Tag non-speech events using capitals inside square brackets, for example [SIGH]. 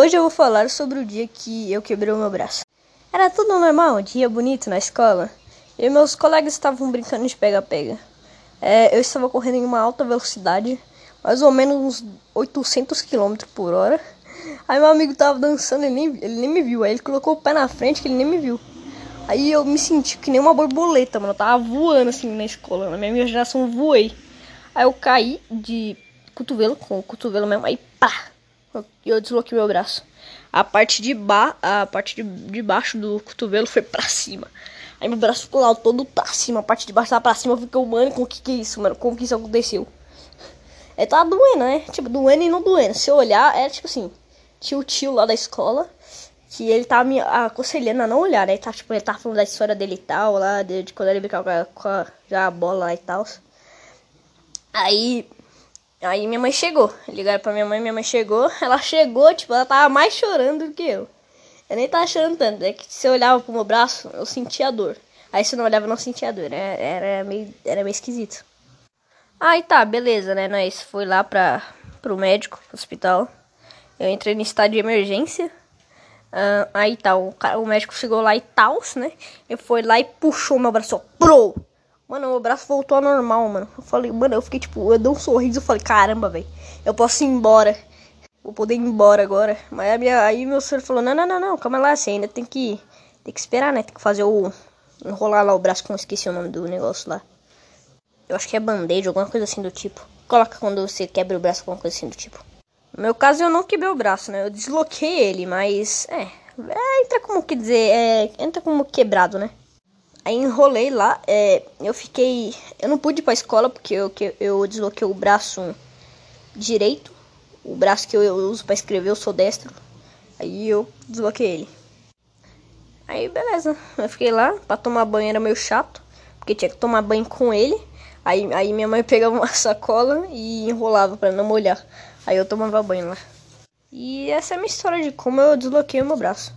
Hoje eu vou falar sobre o dia que eu quebrei o meu braço. Era tudo normal, um dia bonito na escola. E meus colegas estavam brincando de pega-pega. É, eu estava correndo em uma alta velocidade, mais ou menos uns 800 km por hora. Aí meu amigo tava dançando, ele nem, ele nem me viu. Aí ele colocou o pé na frente que ele nem me viu. Aí eu me senti que nem uma borboleta, mano. Eu tava voando assim na escola. Na minha geração voei. Aí eu caí de cotovelo, com o cotovelo mesmo. Aí pá! E eu desloquei meu braço. A parte de ba a parte de, de baixo do cotovelo foi pra cima. Aí meu braço ficou lá todo pra cima, a parte de baixo tava pra cima, eu fiquei, mano, com que que é isso, mano? Como que isso aconteceu? É, tava doendo, né? Tipo, doendo e não doendo. Se eu olhar, era tipo assim, tinha o tio lá da escola, que ele tava me aconselhando a não olhar, né? Tava, tipo, ele tava falando da história dele e tal, lá, de, de quando ele brincava com a, com a, a bola lá e tal. Aí Aí minha mãe chegou. Ligaram pra minha mãe, minha mãe chegou. [LAUGHS] Ela chegou, tipo, ela tava mais chorando do que eu. Eu nem tava chorando tanto. É que se eu olhava pro meu braço, eu sentia dor. Aí se eu não olhava, eu não sentia dor. Era, era, meio, era meio esquisito. Aí tá, beleza, né? Nós foi lá pra, pro médico, pro hospital. Eu entrei no estado de emergência. Uh, aí tá, o, o médico chegou lá e tal, né? Ele foi lá e puxou meu braço, pro! Mano, meu braço voltou ao normal, mano. Eu falei, mano, eu fiquei tipo, eu dei um sorriso, eu falei, caramba, velho, eu posso ir embora. Vou poder ir embora agora. Mas minha, aí meu senhor falou, não, não, não, não, calma lá, você ainda tem que, tem que esperar, né? Tem que fazer o, enrolar lá o braço, que eu esqueci o nome do negócio lá. Eu acho que é band-aid, alguma coisa assim do tipo. Coloca quando você quebra o braço, alguma coisa assim do tipo. No meu caso, eu não quebrei o braço, né? Eu desloquei ele, mas, é, é entra como que dizer, é, entra como quebrado, né? Aí enrolei lá, é, eu fiquei. Eu não pude ir pra escola porque eu, eu desloquei o braço direito. O braço que eu uso para escrever, eu sou destro. Aí eu desloquei ele. Aí beleza, eu fiquei lá, pra tomar banho era meio chato, porque tinha que tomar banho com ele. Aí, aí minha mãe [LAUGHS] pegava uma sacola e enrolava para não molhar. Aí eu tomava banho lá. E essa é a minha história de como eu desloquei o meu braço.